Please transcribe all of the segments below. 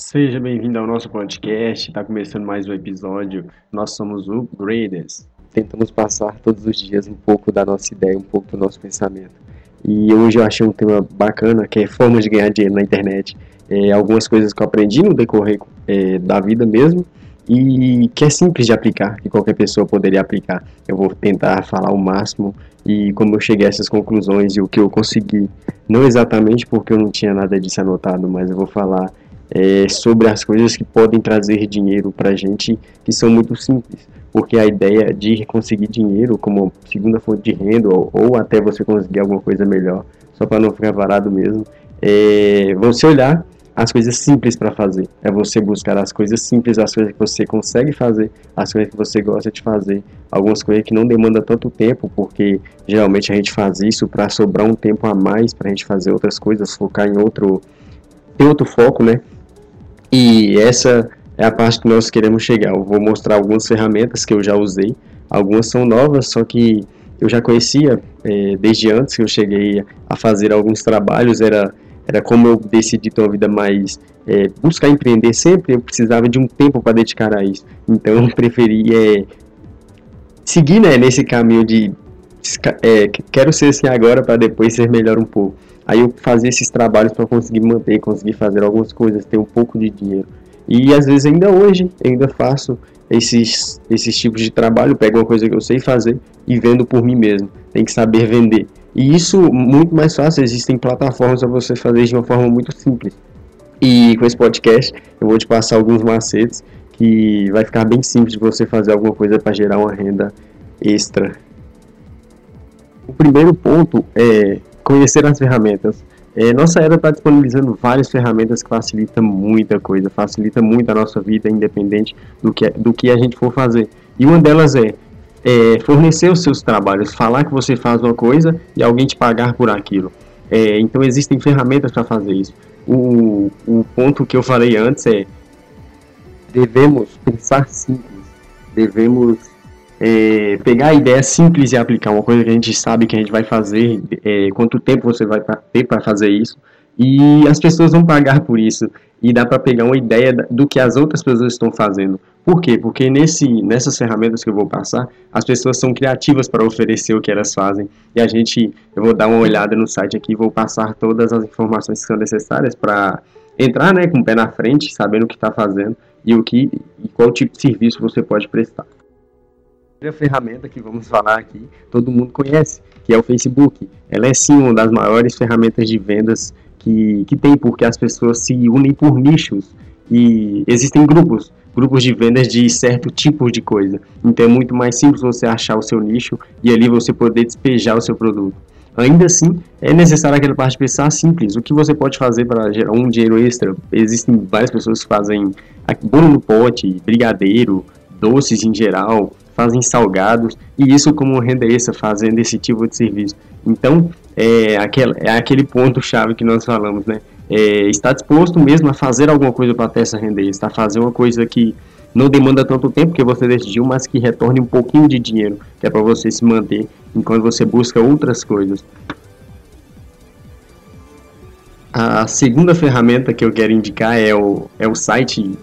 Seja bem-vindo ao nosso podcast. Está começando mais um episódio. Nós somos o Graders. Tentamos passar todos os dias um pouco da nossa ideia, um pouco do nosso pensamento. E hoje eu achei um tema bacana que é formas de ganhar dinheiro na internet. É, algumas coisas que eu aprendi no decorrer é, da vida mesmo e que é simples de aplicar, que qualquer pessoa poderia aplicar. Eu vou tentar falar o máximo e como eu cheguei a essas conclusões e o que eu consegui. Não exatamente porque eu não tinha nada disso anotado, mas eu vou falar é, sobre as coisas que podem trazer dinheiro para a gente, que são muito simples, porque a ideia de conseguir dinheiro como segunda fonte de renda ou, ou até você conseguir alguma coisa melhor, só para não ficar varado mesmo, é você olhar as coisas simples para fazer. É você buscar as coisas simples, as coisas que você consegue fazer, as coisas que você gosta de fazer, algumas coisas que não demandam tanto tempo, porque geralmente a gente faz isso para sobrar um tempo a mais para a gente fazer outras coisas, focar em outro, ter outro foco, né? E essa é a parte que nós queremos chegar. Eu vou mostrar algumas ferramentas que eu já usei. Algumas são novas, só que eu já conhecia é, desde antes que eu cheguei a fazer alguns trabalhos. Era, era como eu decidi ter uma vida mais. É, buscar empreender sempre, eu precisava de um tempo para dedicar a isso. Então eu preferi é, seguir né, nesse caminho de. É, quero ser assim agora para depois ser melhor um pouco. Aí eu fazia esses trabalhos para conseguir manter, conseguir fazer algumas coisas, ter um pouco de dinheiro. E às vezes ainda hoje, ainda faço esses, esses tipos de trabalho, pego uma coisa que eu sei fazer e vendo por mim mesmo. Tem que saber vender. E isso muito mais fácil, existem plataformas para você fazer de uma forma muito simples. E com esse podcast eu vou te passar alguns macetes que vai ficar bem simples de você fazer alguma coisa para gerar uma renda extra. O primeiro ponto é conhecer as ferramentas. É, nossa era está disponibilizando várias ferramentas que facilitam muita coisa, facilita muito a nossa vida, independente do que, do que a gente for fazer. E uma delas é, é fornecer os seus trabalhos, falar que você faz uma coisa e alguém te pagar por aquilo. É, então existem ferramentas para fazer isso. O, o ponto que eu falei antes é devemos pensar simples, devemos é, pegar a ideia simples e aplicar uma coisa que a gente sabe que a gente vai fazer, é, quanto tempo você vai ter para fazer isso, e as pessoas vão pagar por isso. E dá para pegar uma ideia do que as outras pessoas estão fazendo. Por quê? Porque nesse, nessas ferramentas que eu vou passar, as pessoas são criativas para oferecer o que elas fazem. E a gente, eu vou dar uma olhada no site aqui, vou passar todas as informações que são necessárias para entrar né, com o pé na frente, sabendo o que está fazendo e o que e qual tipo de serviço você pode prestar primeira ferramenta que vamos falar aqui, todo mundo conhece, que é o Facebook. Ela é sim uma das maiores ferramentas de vendas que, que tem, porque as pessoas se unem por nichos e existem grupos, grupos de vendas de certo tipo de coisa. Então é muito mais simples você achar o seu nicho e ali você poder despejar o seu produto. Ainda assim, é necessário aquela parte de pensar simples. O que você pode fazer para gerar um dinheiro extra? Existem várias pessoas que fazem bolo no pote, brigadeiro, doces em geral, fazem salgados, e isso como renda extra, fazendo esse tipo de serviço. Então, é aquele, é aquele ponto-chave que nós falamos, né? É, está disposto mesmo a fazer alguma coisa para ter essa renda extra, a fazer uma coisa que não demanda tanto tempo que você decidiu, mas que retorne um pouquinho de dinheiro, que é para você se manter enquanto você busca outras coisas. A segunda ferramenta que eu quero indicar é o, é o site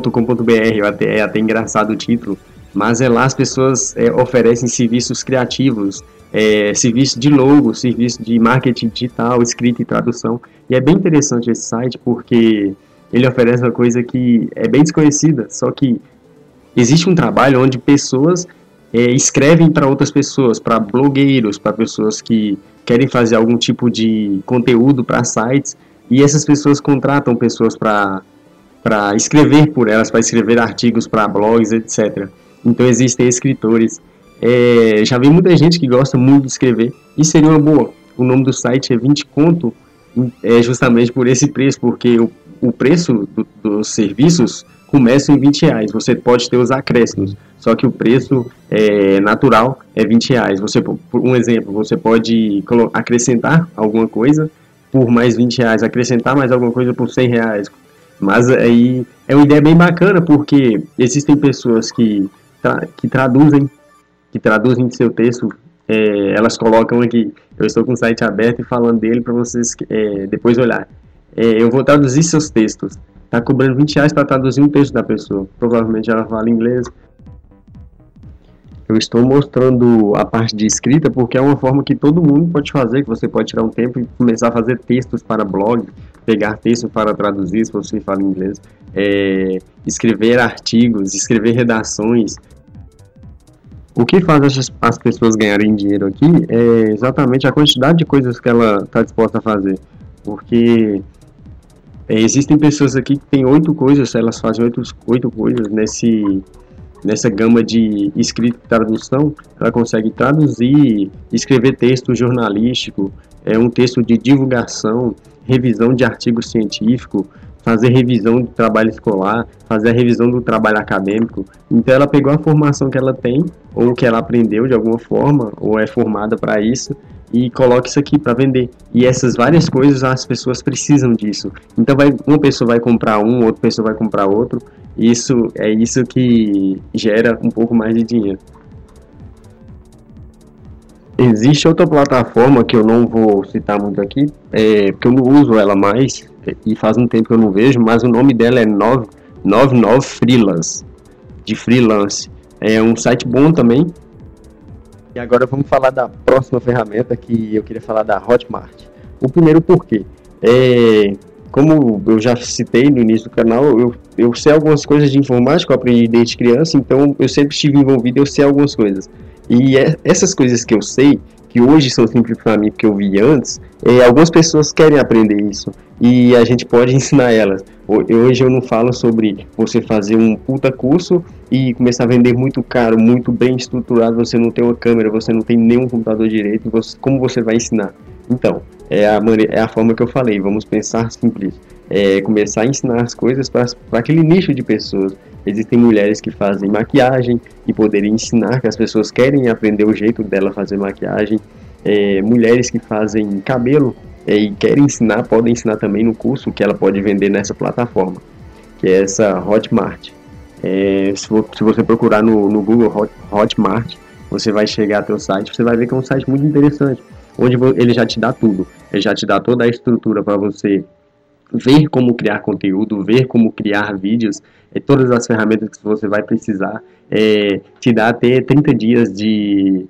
20conto.com.br, até, é até engraçado o título, mas é lá as pessoas é, oferecem serviços criativos, é, serviço de logo, serviço de marketing digital, escrita e tradução. E é bem interessante esse site porque ele oferece uma coisa que é bem desconhecida, só que existe um trabalho onde pessoas é, escrevem para outras pessoas, para blogueiros, para pessoas que querem fazer algum tipo de conteúdo para sites, e essas pessoas contratam pessoas para escrever por elas, para escrever artigos para blogs, etc. Então existem escritores. É, já vi muita gente que gosta muito de escrever e seria uma boa. O nome do site é 20 conto, é justamente por esse preço, porque o, o preço do, dos serviços começa em 20 reais. Você pode ter os acréscimos, só que o preço é, natural é 20 reais. Você, por um exemplo, você pode acrescentar alguma coisa por mais 20 reais, acrescentar mais alguma coisa por 100 reais. Mas aí é uma ideia bem bacana, porque existem pessoas que tra que traduzem, que traduzem seu texto, é, elas colocam aqui. Eu estou com o site aberto e falando dele para vocês é, depois olhar. é, eu vou traduzir seus textos. Tá cobrando 20 reais para traduzir um texto da pessoa. Provavelmente ela fala inglês. Eu estou mostrando a parte de escrita porque é uma forma que todo mundo pode fazer, que você pode tirar um tempo e começar a fazer textos para blog, pegar textos para traduzir, se você fala inglês, é, escrever artigos, escrever redações. O que faz as, as pessoas ganharem dinheiro aqui é exatamente a quantidade de coisas que ela está disposta a fazer. Porque é, existem pessoas aqui que têm oito coisas, elas fazem oito coisas nesse, nessa gama de escrita e tradução. Ela consegue traduzir, escrever texto jornalístico, é um texto de divulgação, revisão de artigo científico, fazer revisão do trabalho escolar, fazer a revisão do trabalho acadêmico. Então ela pegou a formação que ela tem, ou que ela aprendeu de alguma forma, ou é formada para isso, e coloca isso aqui para vender. E essas várias coisas as pessoas precisam disso. Então vai, uma pessoa vai comprar um, outra pessoa vai comprar outro. Isso é isso que gera um pouco mais de dinheiro. Existe outra plataforma que eu não vou citar muito aqui, é, porque eu não uso ela mais e faz um tempo que eu não vejo, mas o nome dela é 99 Freelance, de freelance. É um site bom também, e agora vamos falar da próxima ferramenta que eu queria falar da Hotmart. O primeiro porquê. É, como eu já citei no início do canal, eu, eu sei algumas coisas de informática, eu aprendi desde criança, então eu sempre estive envolvido, eu sei algumas coisas. E é, essas coisas que eu sei, que hoje são simples para mim porque eu vi antes, é, algumas pessoas querem aprender isso e a gente pode ensinar elas. Hoje eu não falo sobre você fazer um puta curso e começar a vender muito caro, muito bem estruturado, você não tem uma câmera, você não tem nenhum computador direito, você, como você vai ensinar? Então, é a, maneira, é a forma que eu falei, vamos pensar simples. É começar a ensinar as coisas para aquele nicho de pessoas. Existem mulheres que fazem maquiagem e poderem ensinar que as pessoas querem aprender o jeito dela fazer maquiagem. É, mulheres que fazem cabelo é, e querem ensinar, podem ensinar também no curso que ela pode vender nessa plataforma, que é essa Hotmart. É, se, for, se, você procurar no, no Google Hot, Hotmart, você vai chegar até o site, você vai ver que é um site muito interessante, onde ele já te dá tudo, ele já te dá toda a estrutura para você ver como criar conteúdo, ver como criar vídeos, é, todas as ferramentas que você vai precisar, é, te dá até 30 dias de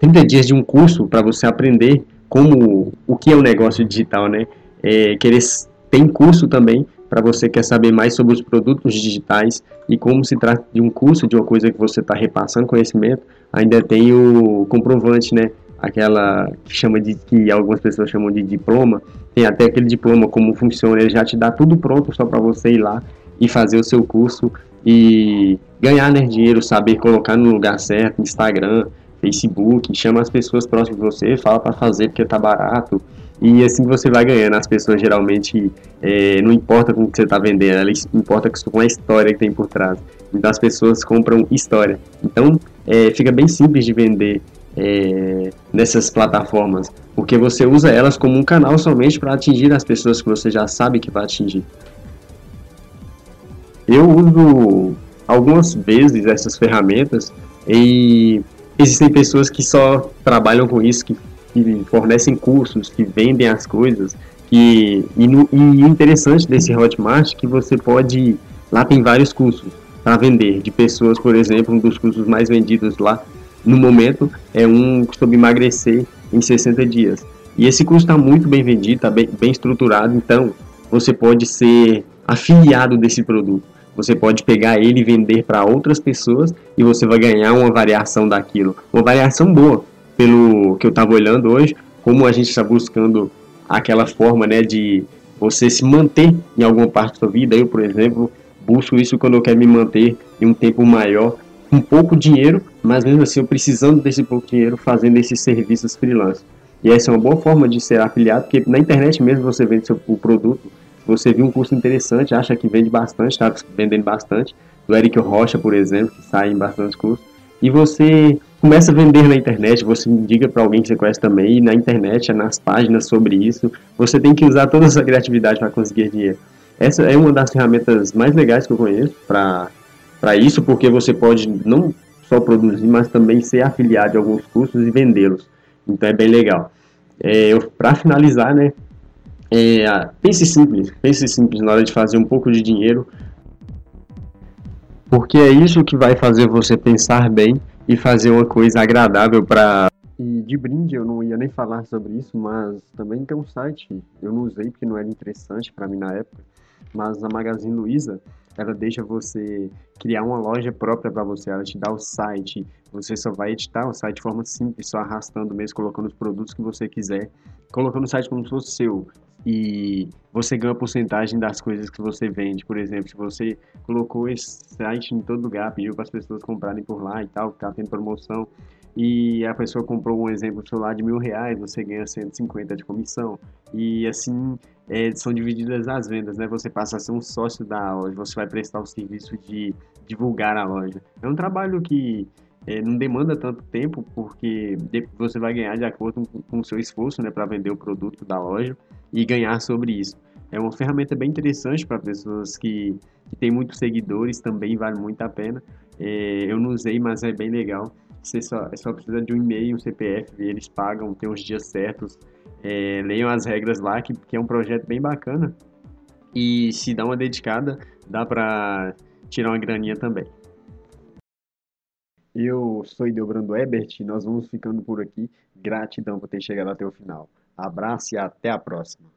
30 dias de um curso para você aprender como o que é o um negócio digital, né? É, eles têm curso também para você quer saber mais sobre os produtos digitais e como se trata de um curso, de uma coisa que você está repassando conhecimento, ainda tem o comprovante, né? Aquela que chama de que algumas pessoas chamam de diploma, tem até aquele diploma, como funciona, ele já te dá tudo pronto só para você ir lá e fazer o seu curso e ganhar né, dinheiro, saber colocar no lugar certo, Instagram, Facebook, chama as pessoas próximas de você, fala para fazer porque tá barato, e assim você vai ganhando. As pessoas geralmente é, não importa com o que você está vendendo, elas importa com a história que tem por trás. Então as pessoas compram história. Então é, fica bem simples de vender é, nessas plataformas, porque você usa elas como um canal somente para atingir as pessoas que você já sabe que vai atingir. Eu uso algumas vezes essas ferramentas e existem pessoas que só trabalham com isso, que, que fornecem cursos, que vendem as coisas. Que, e, no, e o interessante desse Hotmart que você pode. Lá tem vários cursos para vender, de pessoas, por exemplo, um dos cursos mais vendidos lá no momento é um sobre emagrecer em 60 dias. E esse curso está muito bem vendido, está bem, bem estruturado, então você pode ser afiliado desse produto. Você pode pegar ele e vender para outras pessoas e você vai ganhar uma variação daquilo. Uma variação boa, pelo que eu estava olhando hoje, como a gente está buscando aquela forma né, de você se manter em alguma parte da sua vida. Eu, por exemplo, busco isso quando eu quero me manter em um tempo maior, com pouco dinheiro, mas mesmo assim eu precisando desse pouco dinheiro fazendo esses serviços freelance. E essa é uma boa forma de ser afiliado, porque na internet mesmo você vende seu, o produto você viu um curso interessante, acha que vende bastante, está vendendo bastante, do Eric Rocha, por exemplo, que sai em bastante cursos, e você começa a vender na internet, você indica para alguém que você conhece também, e na internet, nas páginas sobre isso, você tem que usar toda essa criatividade para conseguir dinheiro. Essa é uma das ferramentas mais legais que eu conheço para isso, porque você pode não só produzir, mas também ser afiliado de alguns cursos e vendê-los. Então é bem legal. É, para finalizar, né, É, pense simples, pense simples na hora de fazer um pouco de dinheiro, porque é isso que vai fazer você pensar bem e fazer uma coisa agradável para e de brinde eu não ia nem falar sobre isso, mas também tem um site, eu não usei porque não era interessante para mim na época, mas a Magazine Luiza, ela deixa você criar uma loja própria para você, ela te dá o site, você só vai editar o site de forma simples, só arrastando mesmo, colocando os produtos que você quiser, colocando o site como se fosse seu, e você ganha porcentagem das coisas que você vende. Por exemplo, se você colocou esse site em todo lugar, pediu para as pessoas comprarem por lá e tal, que tá tendo promoção, e a pessoa comprou um exemplo celular de mil reais, você ganha 150 de comissão. E assim é, são divididas as vendas, né? Você passa a ser um sócio da loja, você vai prestar o serviço de divulgar a loja. É um trabalho que é, não demanda tanto tempo, porque você vai ganhar de acordo com o seu esforço né, para vender o produto da loja e ganhar sobre isso. É uma ferramenta bem interessante para pessoas que, que têm muitos seguidores, também vale muito a pena. É, eu não usei, mas é bem legal. Você só, só precisa de um e-mail, um CPF, eles pagam, tem os dias certos. É, leiam as regras lá, que, que é um projeto bem bacana. E se dá uma dedicada, dá para tirar uma graninha também. Eu sou Ideobrando Ebert e nós vamos ficando por aqui. Gratidão por ter chegado até o final. Abraço e até a próxima.